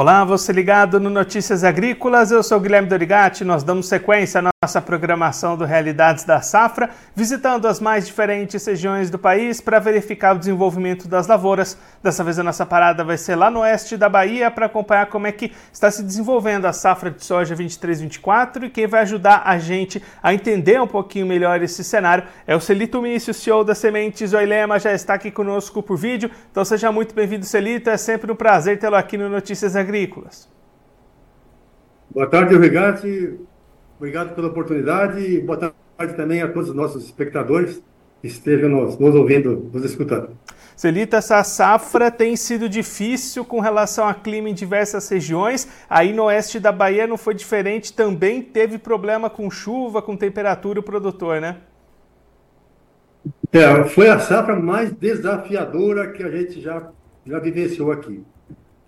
Olá, você ligado no Notícias Agrícolas, eu sou Guilherme Dorigati, nós damos sequência nossa programação do Realidades da Safra, visitando as mais diferentes regiões do país para verificar o desenvolvimento das lavouras. Dessa vez a nossa parada vai ser lá no oeste da Bahia para acompanhar como é que está se desenvolvendo a safra de soja 23-24 e quem vai ajudar a gente a entender um pouquinho melhor esse cenário é o Celito Mício, CEO da Sementes Oilema, já está aqui conosco por vídeo, então seja muito bem-vindo Celito, é sempre um prazer tê-lo aqui no Notícias Agrícolas. Boa tarde, Rigatti. Obrigado pela oportunidade e boa tarde também a todos os nossos espectadores que estejam nos, nos ouvindo, nos escutando. Celita, essa safra tem sido difícil com relação ao clima em diversas regiões. Aí no oeste da Bahia não foi diferente, também teve problema com chuva, com temperatura o produtor, né? É, foi a safra mais desafiadora que a gente já, já vivenciou aqui.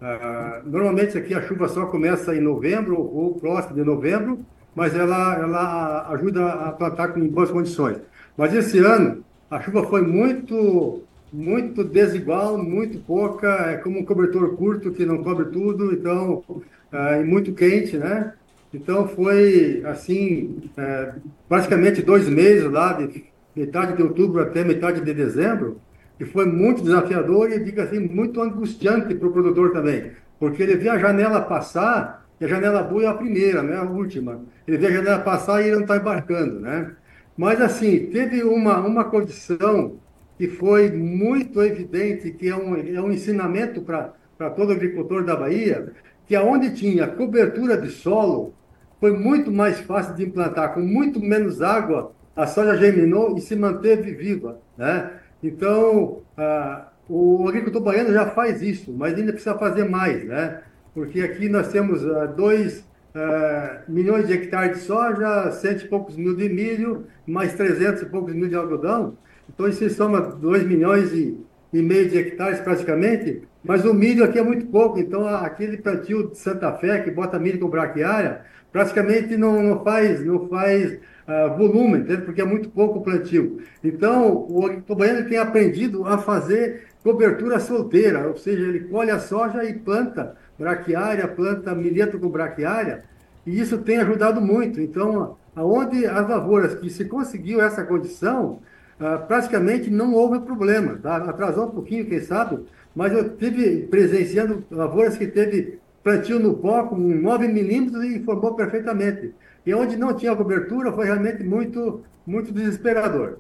Ah, normalmente aqui a chuva só começa em novembro ou próximo de novembro, mas ela, ela ajuda a plantar com boas condições. Mas esse ano a chuva foi muito muito desigual, muito pouca, é como um cobertor curto que não cobre tudo, então ah, e muito quente, né? Então foi assim é, praticamente dois meses lá de metade de outubro até metade de dezembro que foi muito desafiador e, diga assim, muito angustiante para o produtor também, porque ele via a janela passar, e a janela boa é a primeira, né, a última. Ele via a janela passar e ele não está embarcando, né? Mas, assim, teve uma, uma condição que foi muito evidente, que é um, é um ensinamento para todo agricultor da Bahia, que aonde tinha cobertura de solo, foi muito mais fácil de implantar, com muito menos água, a soja germinou e se manteve viva, né? Então, ah, o agricultor baiano já faz isso, mas ainda precisa fazer mais, né? Porque aqui nós temos 2 ah, ah, milhões de hectares de soja, cento e poucos mil de milho, mais 300 e poucos mil de algodão. Então, isso soma 2 milhões e, e meio de hectares praticamente, mas o milho aqui é muito pouco. Então, aquele plantio de Santa Fé, que bota milho com braquiária, praticamente não, não faz, não faz uh, volume, entende? porque é muito pouco plantio. Então, o agricultor tem aprendido a fazer cobertura solteira, ou seja, ele colhe a soja e planta braquiária, planta milheto com braquiária, e isso tem ajudado muito. Então, aonde as lavouras que se conseguiu essa condição, uh, praticamente não houve problema. Tá? Atrasou um pouquinho, quem sabe, mas eu tive presenciando lavouras que teve plantio no pó com 9 milímetros e formou perfeitamente. E onde não tinha cobertura foi realmente muito, muito desesperador.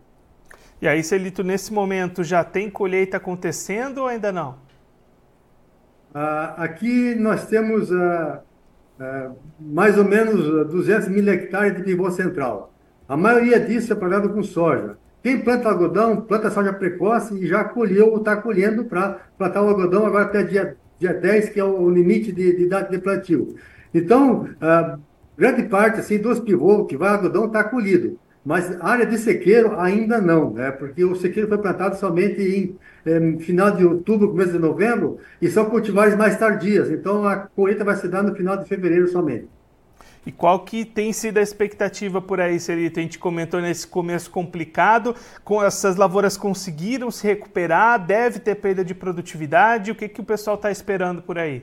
E aí, Celito, nesse momento já tem colheita acontecendo ou ainda não? Ah, aqui nós temos ah, ah, mais ou menos 200 mil hectares de pivô central. A maioria disso é plantado com soja. Quem planta algodão, planta soja precoce e já colheu ou está colhendo para plantar o algodão agora até dia, dia 10, que é o limite de, de idade de plantio. Então, grande parte assim, dos pivôs que vai algodão está colhido. Mas área de sequeiro ainda não, né? porque o sequeiro foi plantado somente em final de outubro, começo de novembro, e são cultivares mais tardias. Então a colheita vai se dar no final de fevereiro somente. E qual que tem sido a expectativa por aí, Serito? A gente comentou nesse começo complicado, com essas lavouras conseguiram se recuperar, deve ter perda de produtividade, o que, que o pessoal está esperando por aí?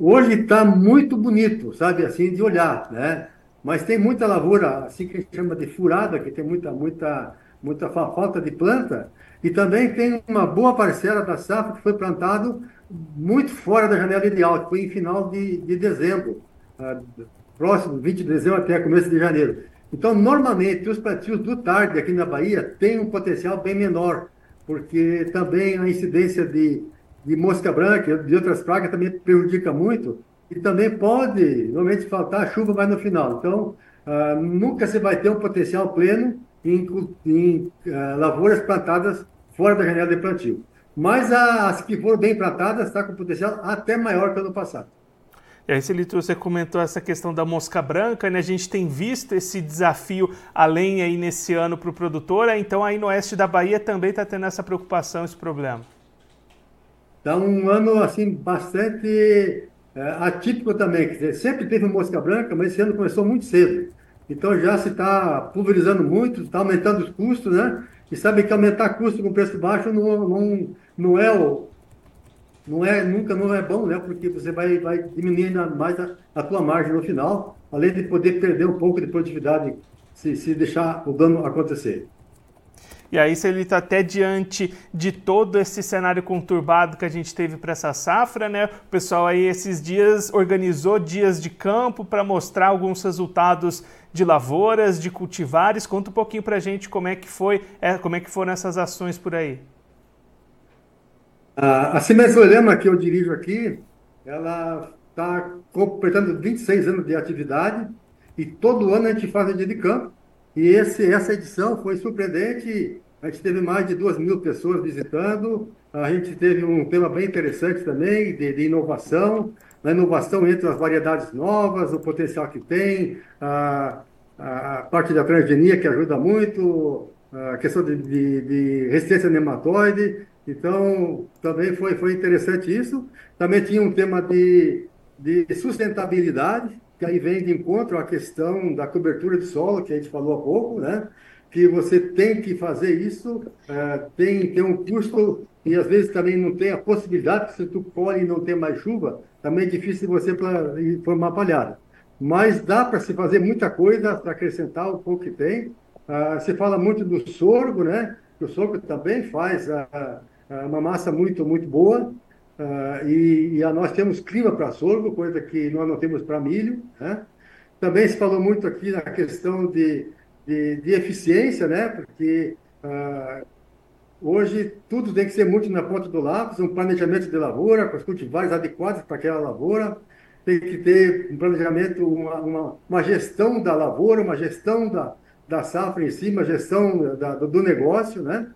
Hoje está muito bonito, sabe, assim, de olhar, né? Mas tem muita lavoura, assim que a gente chama de furada, que tem muita, muita, muita falta de planta, e também tem uma boa parcela da safra que foi plantado muito fora da janela ideal, que foi em final de, de dezembro próximo, 20 de dezembro até começo de janeiro. Então, normalmente, os plantios do tarde aqui na Bahia têm um potencial bem menor, porque também a incidência de, de mosca branca de outras pragas também prejudica muito, e também pode, normalmente, faltar chuva mais no final. Então, uh, nunca se vai ter um potencial pleno em, em uh, lavouras plantadas fora da janela de plantio. Mas as que foram bem plantadas estão tá com potencial até maior que ano passado. E aí, Celito, você comentou essa questão da mosca branca, né? A gente tem visto esse desafio além aí nesse ano para o produtor, né? então aí no oeste da Bahia também está tendo essa preocupação, esse problema. Está um ano, assim, bastante é, atípico também. Quer dizer, sempre teve mosca branca, mas esse ano começou muito cedo. Então já se está pulverizando muito, está aumentando os custos, né? E sabe que aumentar custo com preço baixo não, não, não é o, não é, nunca não é bom, né? Porque você vai, vai diminuir ainda mais a, a tua margem no final, além de poder perder um pouco de produtividade se, se deixar o dano acontecer. E aí, se ele está até diante de todo esse cenário conturbado que a gente teve para essa safra, né? O pessoal aí esses dias organizou dias de campo para mostrar alguns resultados de lavouras, de cultivares. Conta um pouquinho para a gente como é que foi, é, como é que foram essas ações por aí. A, a Cimesolema que eu dirijo aqui, ela está completando 26 anos de atividade e todo ano a gente faz dia de campo e esse, essa edição foi surpreendente. A gente teve mais de duas mil pessoas visitando. A gente teve um tema bem interessante também de, de inovação. A inovação entre as variedades novas, o potencial que tem, a, a parte da transgenia que ajuda muito, a questão de, de, de resistência nematóide. Então, também foi, foi interessante isso. Também tinha um tema de, de sustentabilidade, que aí vem de encontro à questão da cobertura de solo, que a gente falou há pouco, né? que você tem que fazer isso, é, tem, tem um custo e às vezes também não tem a possibilidade, se tu colhe e não tem mais chuva, também é difícil você formar palhada. Mas dá para se fazer muita coisa para acrescentar o pouco que tem. Ah, se fala muito do sorgo, né? O sorgo também faz ah, uma massa muito, muito boa. Uh, e, e nós temos clima para sorgo, coisa que nós não temos para milho. Né? Também se falou muito aqui na questão de, de, de eficiência, né? porque uh, hoje tudo tem que ser muito na ponta do lápis, um planejamento de lavoura, com os cultivares adequados para aquela lavoura, tem que ter um planejamento, uma, uma, uma gestão da lavoura, uma gestão da, da safra em si, uma gestão da, do negócio, né?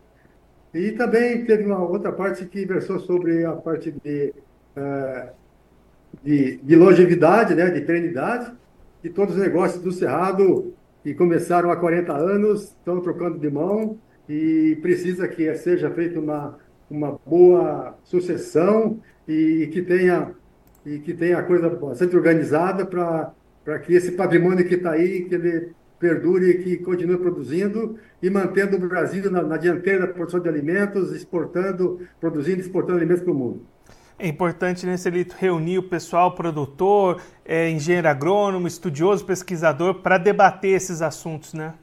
E também teve uma outra parte que versou sobre a parte de, uh, de, de, longevidade, né, de perenidade, e todos os negócios do Cerrado que começaram há 40 anos estão trocando de mão e precisa que seja feita uma, uma boa sucessão e, e que tenha e que tenha a coisa bastante organizada para que esse patrimônio que está aí, que ele perdure e que continue produzindo e mantendo o Brasil na, na dianteira da produção de alimentos, exportando, produzindo e exportando alimentos para o mundo. É importante nesse elito reunir o pessoal produtor, é, engenheiro agrônomo, estudioso, pesquisador, para debater esses assuntos, né?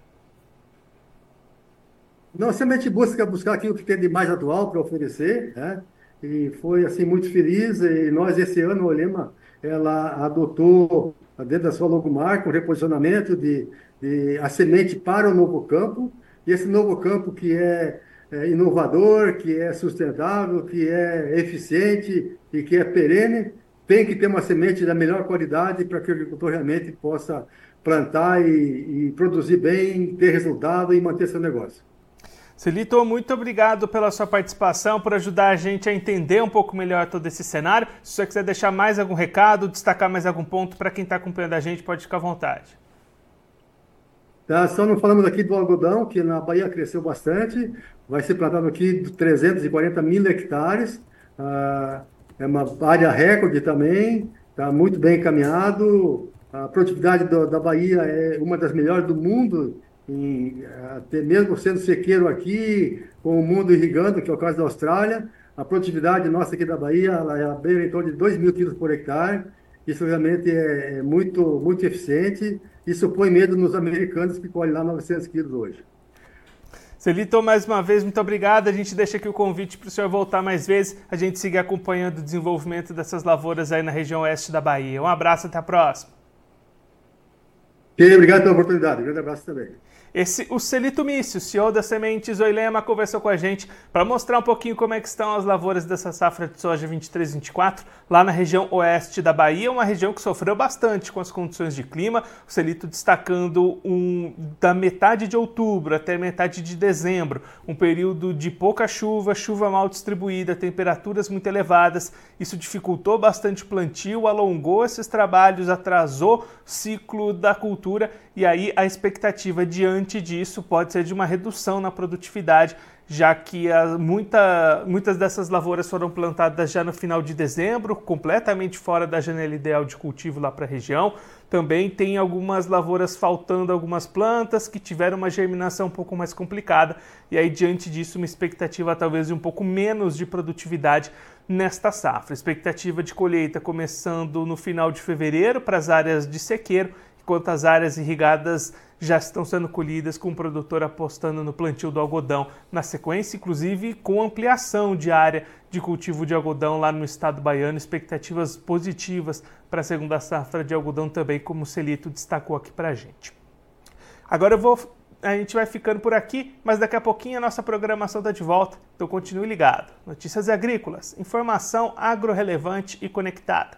Não, somente busca buscar aquilo que tem de mais atual para oferecer, né? E foi assim muito feliz. E nós esse ano o Olema ela adotou dentro da sua logomarca um reposicionamento de, a semente para o novo campo, e esse novo campo que é, é inovador, que é sustentável, que é eficiente e que é perene, tem que ter uma semente da melhor qualidade para que o agricultor realmente possa plantar e, e produzir bem, ter resultado e manter seu negócio. Celito, muito obrigado pela sua participação, por ajudar a gente a entender um pouco melhor todo esse cenário. Se você quiser deixar mais algum recado, destacar mais algum ponto para quem está acompanhando a gente, pode ficar à vontade. Tá? Só não falamos aqui do algodão, que na Bahia cresceu bastante, vai ser plantado aqui 340 mil hectares, ah, é uma área recorde também, está muito bem encaminhado, a produtividade do, da Bahia é uma das melhores do mundo, em, até mesmo sendo sequeiro aqui, com o mundo irrigando, que é o caso da Austrália, a produtividade nossa aqui da Bahia ela é em torno de 2 mil quilos por hectare, isso realmente é, é muito, muito eficiente, isso põe medo nos americanos que colhem lá 900 quilos hoje. Celito, mais uma vez, muito obrigado. A gente deixa aqui o convite para o senhor voltar mais vezes, a gente seguir acompanhando o desenvolvimento dessas lavouras aí na região oeste da Bahia. Um abraço, até a próxima. Obrigado pela oportunidade. Um grande abraço também. Esse, o Celito Mício, CEO da Sementes Oilema, conversou com a gente para mostrar um pouquinho como é que estão as lavouras dessa safra de soja 23-24 lá na região oeste da Bahia, uma região que sofreu bastante com as condições de clima. O Celito destacando um, da metade de outubro até metade de dezembro, um período de pouca chuva, chuva mal distribuída, temperaturas muito elevadas. Isso dificultou bastante o plantio, alongou esses trabalhos, atrasou o ciclo da cultura e aí a expectativa diante diante disso pode ser de uma redução na produtividade já que a, muita, muitas dessas lavouras foram plantadas já no final de dezembro, completamente fora da janela ideal de cultivo lá para a região. Também tem algumas lavouras faltando algumas plantas que tiveram uma germinação um pouco mais complicada, e aí, diante disso, uma expectativa talvez de um pouco menos de produtividade nesta safra. Expectativa de colheita começando no final de fevereiro para as áreas de sequeiro, enquanto as áreas irrigadas já estão sendo colhidas com o produtor apostando no plantio do algodão na sequência, inclusive com ampliação de área de cultivo de algodão lá no estado baiano, expectativas positivas para a segunda safra de algodão também, como o Celito destacou aqui para a gente. Agora eu vou a gente vai ficando por aqui, mas daqui a pouquinho a nossa programação está de volta, então continue ligado. Notícias agrícolas, informação agro-relevante e conectada.